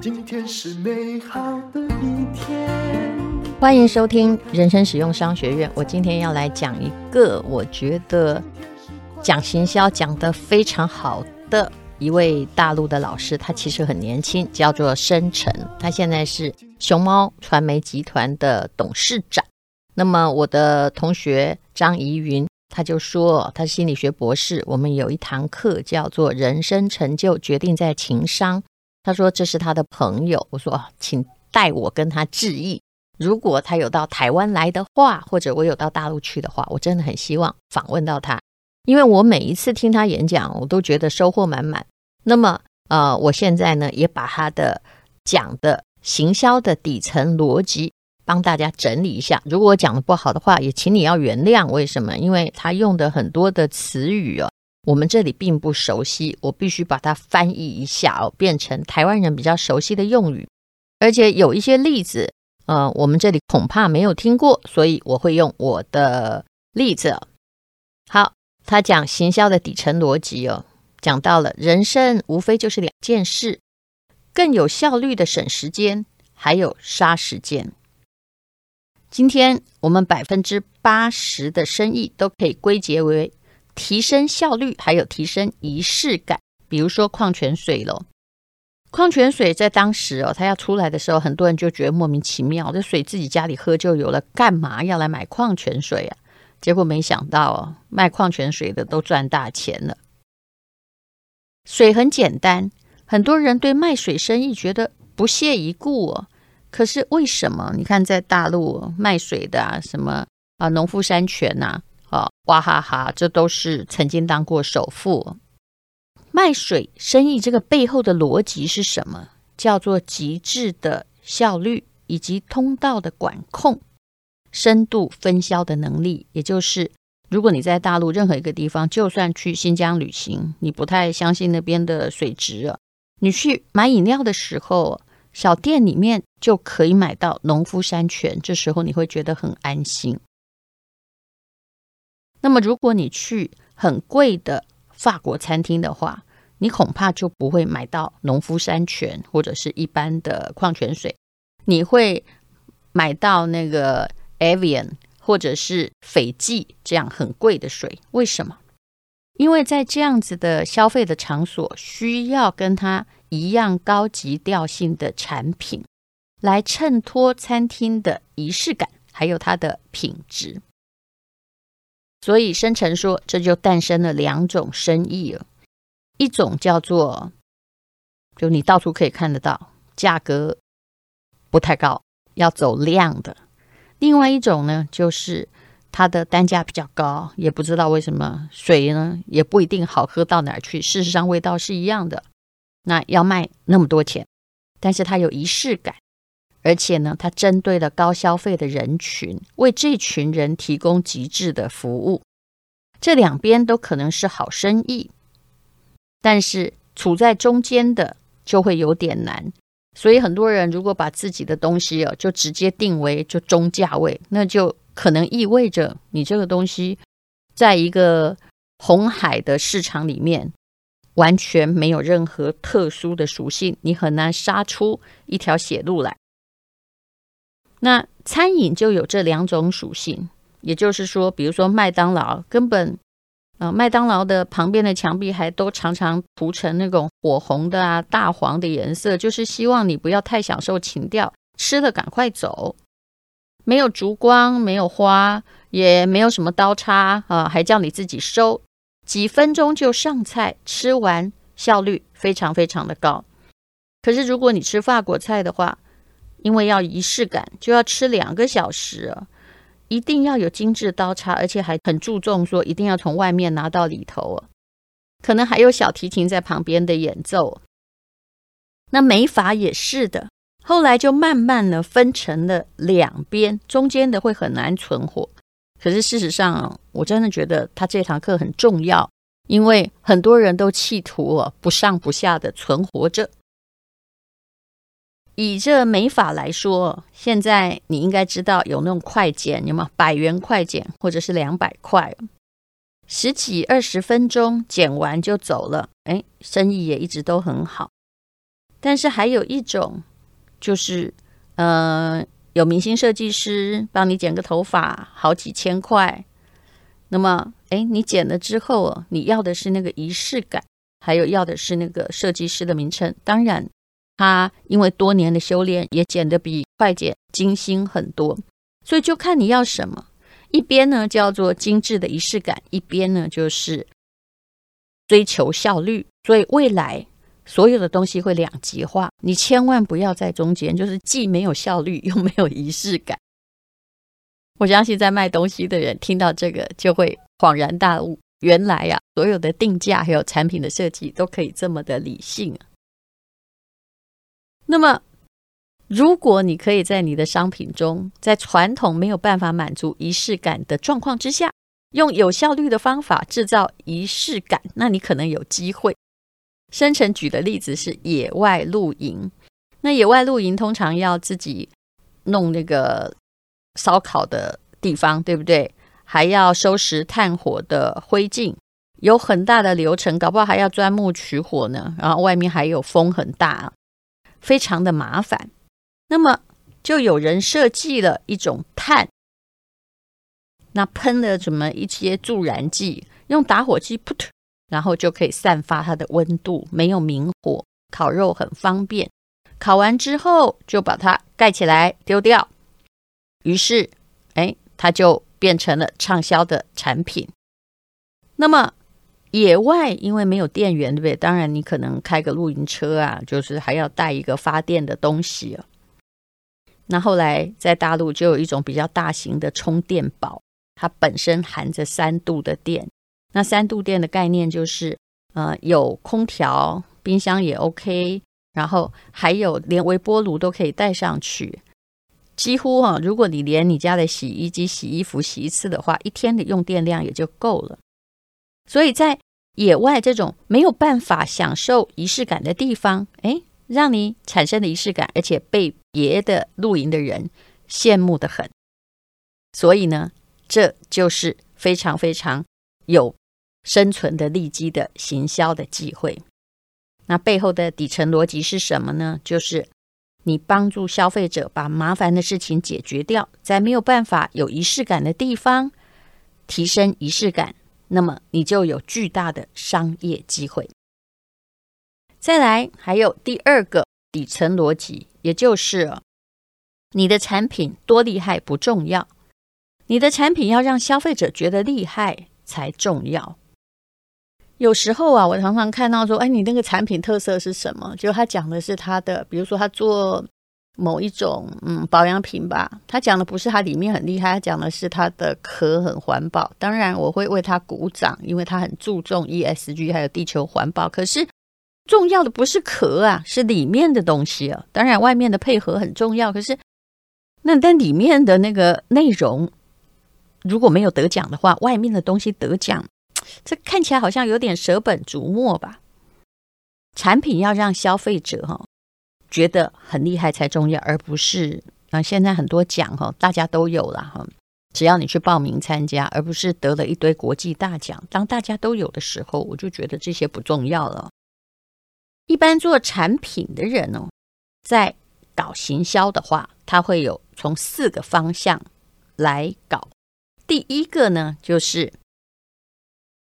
今天是美好的一天。欢迎收听人生使用商学院。我今天要来讲一个我觉得讲行销讲得非常好的一位大陆的老师，他其实很年轻，叫做申辰。他现在是熊猫传媒集团的董事长。那么我的同学张怡云。他就说，他是心理学博士。我们有一堂课叫做“人生成就决定在情商”。他说这是他的朋友。我说，请代我跟他致意。如果他有到台湾来的话，或者我有到大陆去的话，我真的很希望访问到他，因为我每一次听他演讲，我都觉得收获满满。那么，呃，我现在呢，也把他的讲的行销的底层逻辑。帮大家整理一下，如果我讲的不好的话，也请你要原谅。为什么？因为他用的很多的词语哦，我们这里并不熟悉，我必须把它翻译一下哦，变成台湾人比较熟悉的用语。而且有一些例子，呃，我们这里恐怕没有听过，所以我会用我的例子。好，他讲行销的底层逻辑哦，讲到了人生无非就是两件事：更有效率的省时间，还有杀时间。今天我们百分之八十的生意都可以归结为提升效率，还有提升仪式感。比如说矿泉水喽，矿泉水在当时哦，它要出来的时候，很多人就觉得莫名其妙，这水自己家里喝就有了，干嘛要来买矿泉水啊？结果没想到哦，卖矿泉水的都赚大钱了。水很简单，很多人对卖水生意觉得不屑一顾哦。可是为什么？你看，在大陆卖水的啊，什么啊，农夫山泉呐，啊，娃哈哈，这都是曾经当过首富。卖水生意这个背后的逻辑是什么？叫做极致的效率以及通道的管控、深度分销的能力。也就是，如果你在大陆任何一个地方，就算去新疆旅行，你不太相信那边的水质啊，你去买饮料的时候。小店里面就可以买到农夫山泉，这时候你会觉得很安心。那么，如果你去很贵的法国餐厅的话，你恐怕就不会买到农夫山泉或者是一般的矿泉水，你会买到那个 Evian 或者是斐济这样很贵的水。为什么？因为在这样子的消费的场所，需要跟他。一样高级调性的产品，来衬托餐厅的仪式感，还有它的品质。所以申成说，这就诞生了两种生意了，一种叫做，就你到处可以看得到，价格不太高，要走量的；另外一种呢，就是它的单价比较高，也不知道为什么，水呢也不一定好喝到哪儿去，事实上味道是一样的。那要卖那么多钱，但是它有仪式感，而且呢，它针对了高消费的人群，为这群人提供极致的服务。这两边都可能是好生意，但是处在中间的就会有点难。所以很多人如果把自己的东西哦，就直接定为就中价位，那就可能意味着你这个东西在一个红海的市场里面。完全没有任何特殊的属性，你很难杀出一条血路来。那餐饮就有这两种属性，也就是说，比如说麦当劳，根本、呃，麦当劳的旁边的墙壁还都常常涂成那种火红的啊、大黄的颜色，就是希望你不要太享受情调，吃了赶快走。没有烛光，没有花，也没有什么刀叉啊、呃，还叫你自己收。几分钟就上菜，吃完效率非常非常的高。可是如果你吃法国菜的话，因为要仪式感，就要吃两个小时啊，一定要有精致刀叉，而且还很注重说一定要从外面拿到里头啊，可能还有小提琴在旁边的演奏。那美法也是的，后来就慢慢的分成了两边，中间的会很难存活。可是事实上，我真的觉得他这堂课很重要，因为很多人都企图不上不下的存活着。以这美发来说，现在你应该知道有那种快剪，有吗？百元快剪或者是两百块。十几二十分钟剪完就走了，哎，生意也一直都很好。但是还有一种，就是呃，有明星设计师帮你剪个头发，好几千块。那么，哎，你剪了之后，你要的是那个仪式感，还有要的是那个设计师的名称。当然，他因为多年的修炼，也剪得比快剪精心很多。所以就看你要什么。一边呢叫做精致的仪式感，一边呢就是追求效率。所以未来所有的东西会两极化，你千万不要在中间，就是既没有效率又没有仪式感。我相信在卖东西的人听到这个就会恍然大悟，原来呀，所有的定价还有产品的设计都可以这么的理性。那么，如果你可以在你的商品中，在传统没有办法满足仪式感的状况之下，用有效率的方法制造仪式感，那你可能有机会。生成举的例子是野外露营，那野外露营通常要自己弄那个。烧烤的地方，对不对？还要收拾炭火的灰烬，有很大的流程，搞不好还要钻木取火呢。然后外面还有风很大，非常的麻烦。那么就有人设计了一种炭，那喷了什么一些助燃剂，用打火机扑，然后就可以散发它的温度，没有明火，烤肉很方便。烤完之后就把它盖起来丢掉。于是，哎，它就变成了畅销的产品。那么，野外因为没有电源，对不对？当然，你可能开个露营车啊，就是还要带一个发电的东西啊。那后来在大陆就有一种比较大型的充电宝，它本身含着三度的电。那三度电的概念就是，呃，有空调、冰箱也 OK，然后还有连微波炉都可以带上去。几乎哈，如果你连你家的洗衣机洗衣服洗一次的话，一天的用电量也就够了。所以在野外这种没有办法享受仪式感的地方，哎，让你产生的仪式感，而且被别的露营的人羡慕的很。所以呢，这就是非常非常有生存的利基的行销的机会。那背后的底层逻辑是什么呢？就是。你帮助消费者把麻烦的事情解决掉，在没有办法有仪式感的地方提升仪式感，那么你就有巨大的商业机会。再来，还有第二个底层逻辑，也就是你的产品多厉害不重要，你的产品要让消费者觉得厉害才重要。有时候啊，我常常看到说，哎，你那个产品特色是什么？就他讲的是他的，比如说他做某一种嗯保养品吧，他讲的不是它里面很厉害，他讲的是它的壳很环保。当然，我会为他鼓掌，因为他很注重 ESG 还有地球环保。可是重要的不是壳啊，是里面的东西啊。当然，外面的配合很重要，可是那但里面的那个内容如果没有得奖的话，外面的东西得奖。这看起来好像有点舍本逐末吧？产品要让消费者哈觉得很厉害才重要，而不是啊现在很多奖哈大家都有了哈，只要你去报名参加，而不是得了一堆国际大奖。当大家都有的时候，我就觉得这些不重要了。一般做产品的人哦，在搞行销的话，他会有从四个方向来搞。第一个呢，就是。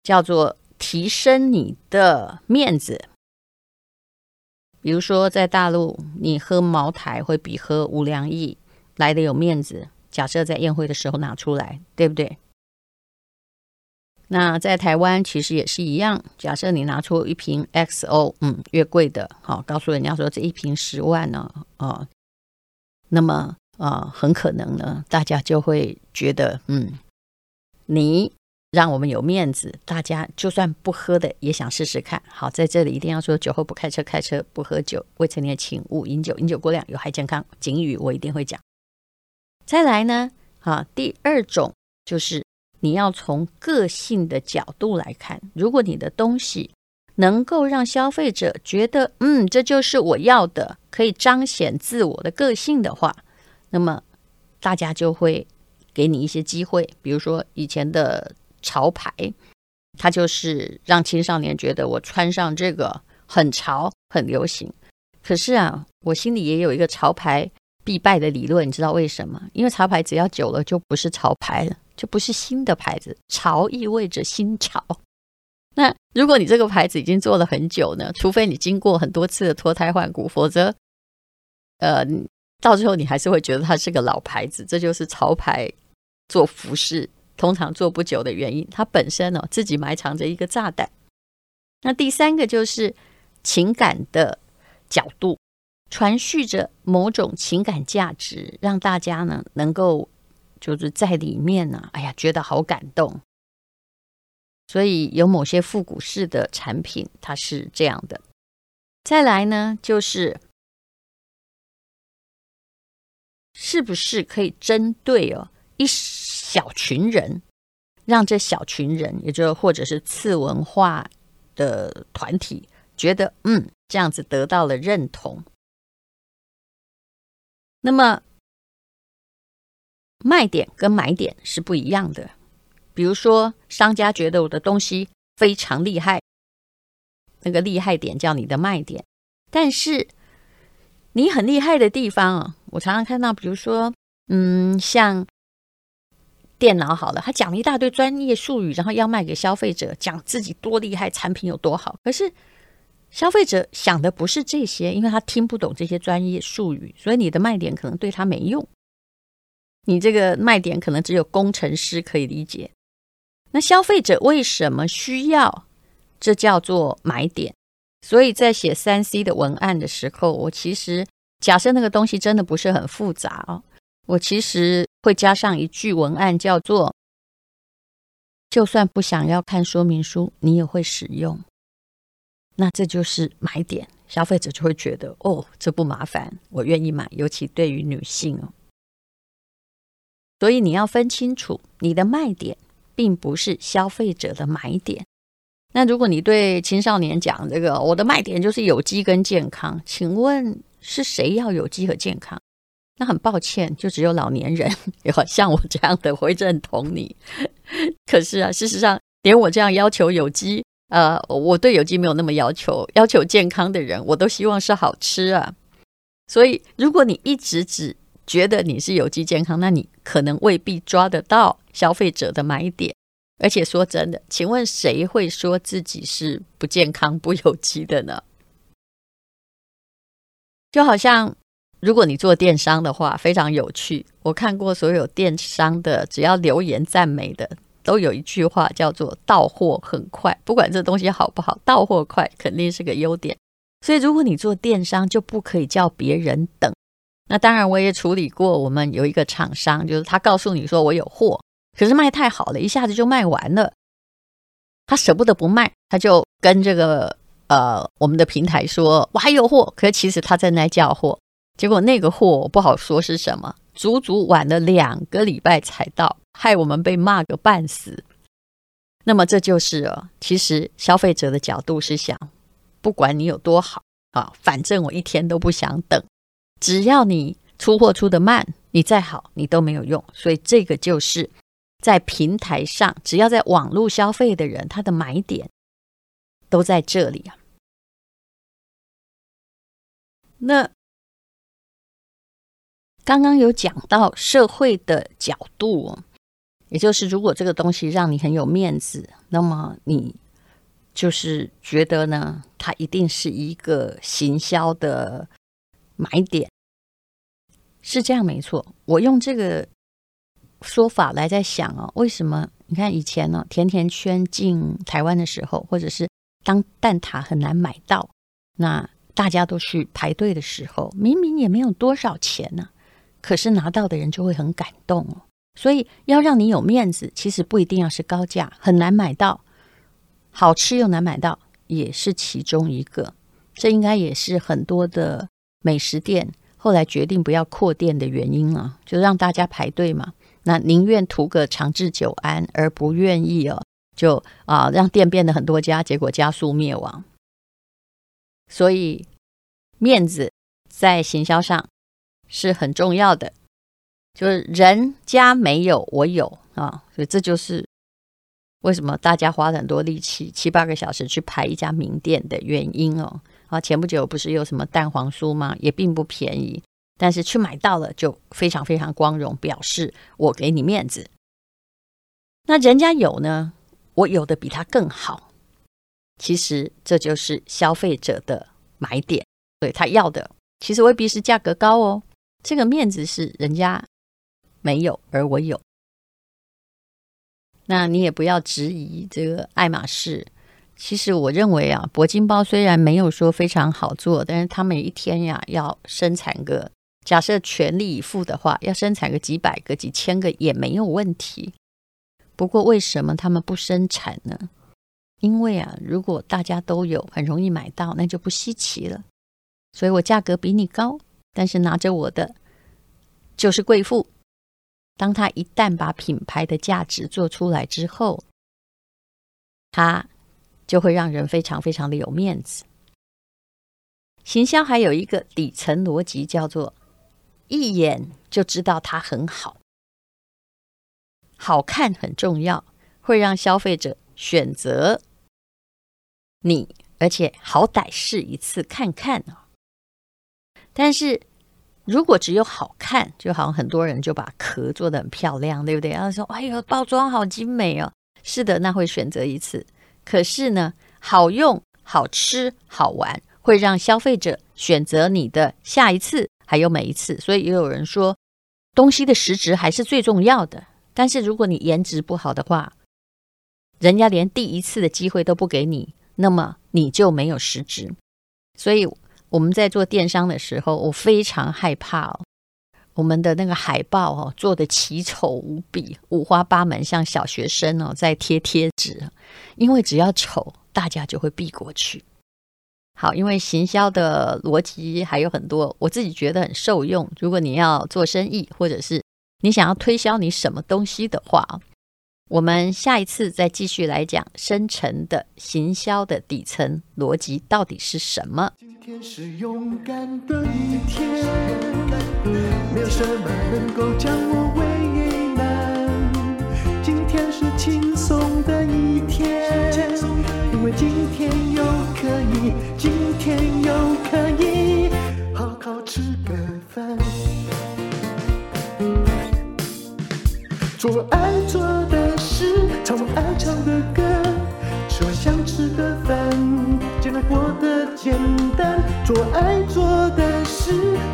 叫做提升你的面子，比如说在大陆，你喝茅台会比喝五粮液来得有面子。假设在宴会的时候拿出来，对不对？那在台湾其实也是一样。假设你拿出一瓶 XO，嗯，越贵的，好，告诉人家说这一瓶十万呢，啊，那么啊，很可能呢，大家就会觉得，嗯，你。让我们有面子，大家就算不喝的也想试试看。好，在这里一定要说：酒后不开车，开车不喝酒。未成年请勿饮酒，饮酒过量有害健康。警语我一定会讲。再来呢，啊，第二种就是你要从个性的角度来看。如果你的东西能够让消费者觉得，嗯，这就是我要的，可以彰显自我的个性的话，那么大家就会给你一些机会。比如说以前的。潮牌它就是让青少年觉得我穿上这个很潮、很流行。可是啊，我心里也有一个潮牌必败的理论，你知道为什么？因为潮牌只要久了就不是潮牌了，就不是新的牌子。潮意味着新潮。那如果你这个牌子已经做了很久呢？除非你经过很多次的脱胎换骨，否则，呃，到最后你还是会觉得它是个老牌子。这就是潮牌做服饰通常做不久的原因。它本身呢、哦，自己埋藏着一个炸弹。那第三个就是情感的角度，传续着某种情感价值，让大家呢能够就是在里面呢，哎呀，觉得好感动。所以有某些复古式的产品，它是这样的。再来呢，就是是不是可以针对哦一小群人，让这小群人，也就或者是次文化的团体，觉得嗯这样子得到了认同。那么卖点跟买点是不一样的。比如说，商家觉得我的东西非常厉害，那个厉害点叫你的卖点。但是你很厉害的地方啊，我常常看到，比如说，嗯，像电脑好了，他讲了一大堆专业术语，然后要卖给消费者，讲自己多厉害，产品有多好。可是消费者想的不是这些，因为他听不懂这些专业术语，所以你的卖点可能对他没用。你这个卖点可能只有工程师可以理解。那消费者为什么需要？这叫做买点。所以在写三 C 的文案的时候，我其实假设那个东西真的不是很复杂哦，我其实会加上一句文案，叫做“就算不想要看说明书，你也会使用”。那这就是买点，消费者就会觉得哦，这不麻烦，我愿意买。尤其对于女性哦，所以你要分清楚你的卖点。并不是消费者的买点。那如果你对青少年讲这个，我的卖点就是有机跟健康，请问是谁要有机和健康？那很抱歉，就只有老年人，有像我这样的会认同你。可是啊，事实上，连我这样要求有机，呃，我对有机没有那么要求，要求健康的人，我都希望是好吃啊。所以，如果你一直只觉得你是有机健康，那你可能未必抓得到消费者的买点。而且说真的，请问谁会说自己是不健康、不有机的呢？就好像如果你做电商的话，非常有趣。我看过所有电商的，只要留言赞美的，都有一句话叫做“到货很快”。不管这东西好不好，到货快肯定是个优点。所以，如果你做电商，就不可以叫别人等。那当然，我也处理过。我们有一个厂商，就是他告诉你说我有货，可是卖太好了，一下子就卖完了。他舍不得不卖，他就跟这个呃我们的平台说我还有货，可是其实他正在叫货。结果那个货我不好说是什么，足足晚了两个礼拜才到，害我们被骂个半死。那么这就是哦，其实消费者的角度是想，不管你有多好啊，反正我一天都不想等。只要你出货出得慢，你再好，你都没有用。所以这个就是在平台上，只要在网络消费的人，他的买点都在这里啊。那刚刚有讲到社会的角度，也就是如果这个东西让你很有面子，那么你就是觉得呢，它一定是一个行销的。买点是这样没错，我用这个说法来在想哦，为什么？你看以前呢，甜甜圈进台湾的时候，或者是当蛋挞很难买到，那大家都去排队的时候，明明也没有多少钱呢，可是拿到的人就会很感动哦。所以要让你有面子，其实不一定要是高价，很难买到，好吃又难买到，也是其中一个。这应该也是很多的。美食店后来决定不要扩店的原因啊，就让大家排队嘛。那宁愿图个长治久安，而不愿意哦，就啊让店变得很多家，结果加速灭亡。所以面子在行销上是很重要的，就是人家没有，我有啊，所以这就是为什么大家花很多力气，七八个小时去排一家名店的原因哦。啊，前不久不是有什么蛋黄酥吗？也并不便宜，但是去买到了就非常非常光荣，表示我给你面子。那人家有呢，我有的比他更好。其实这就是消费者的买点，对，他要的其实未必是价格高哦。这个面子是人家没有，而我有。那你也不要质疑这个爱马仕。其实我认为啊，铂金包虽然没有说非常好做，但是他们一天呀要生产个，假设全力以赴的话，要生产个几百个、几千个也没有问题。不过为什么他们不生产呢？因为啊，如果大家都有，很容易买到，那就不稀奇了。所以我价格比你高，但是拿着我的就是贵妇。当他一旦把品牌的价值做出来之后，他就会让人非常非常的有面子。行销还有一个底层逻辑，叫做一眼就知道它很好，好看很重要，会让消费者选择你，而且好歹试一次看看哦。但是。如果只有好看，就好像很多人就把壳做得很漂亮，对不对？然后说：“哎呦，包装好精美哦。”是的，那会选择一次。可是呢，好用、好吃、好玩，会让消费者选择你的下一次，还有每一次。所以也有人说，东西的实质还是最重要的。但是如果你颜值不好的话，人家连第一次的机会都不给你，那么你就没有实质。所以。我们在做电商的时候，我非常害怕哦，我们的那个海报哦做的奇丑无比，五花八门，像小学生哦在贴贴纸，因为只要丑，大家就会避过去。好，因为行销的逻辑还有很多，我自己觉得很受用。如果你要做生意，或者是你想要推销你什么东西的话。我们下一次再继续来讲深层的行销的底层逻辑到底是什么？今天是勇敢的一天，没有什么能够将我为难。今天是轻松的一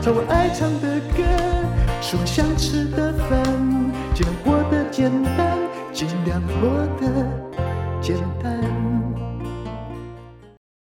唱我爱唱的歌，吃我想吃的饭，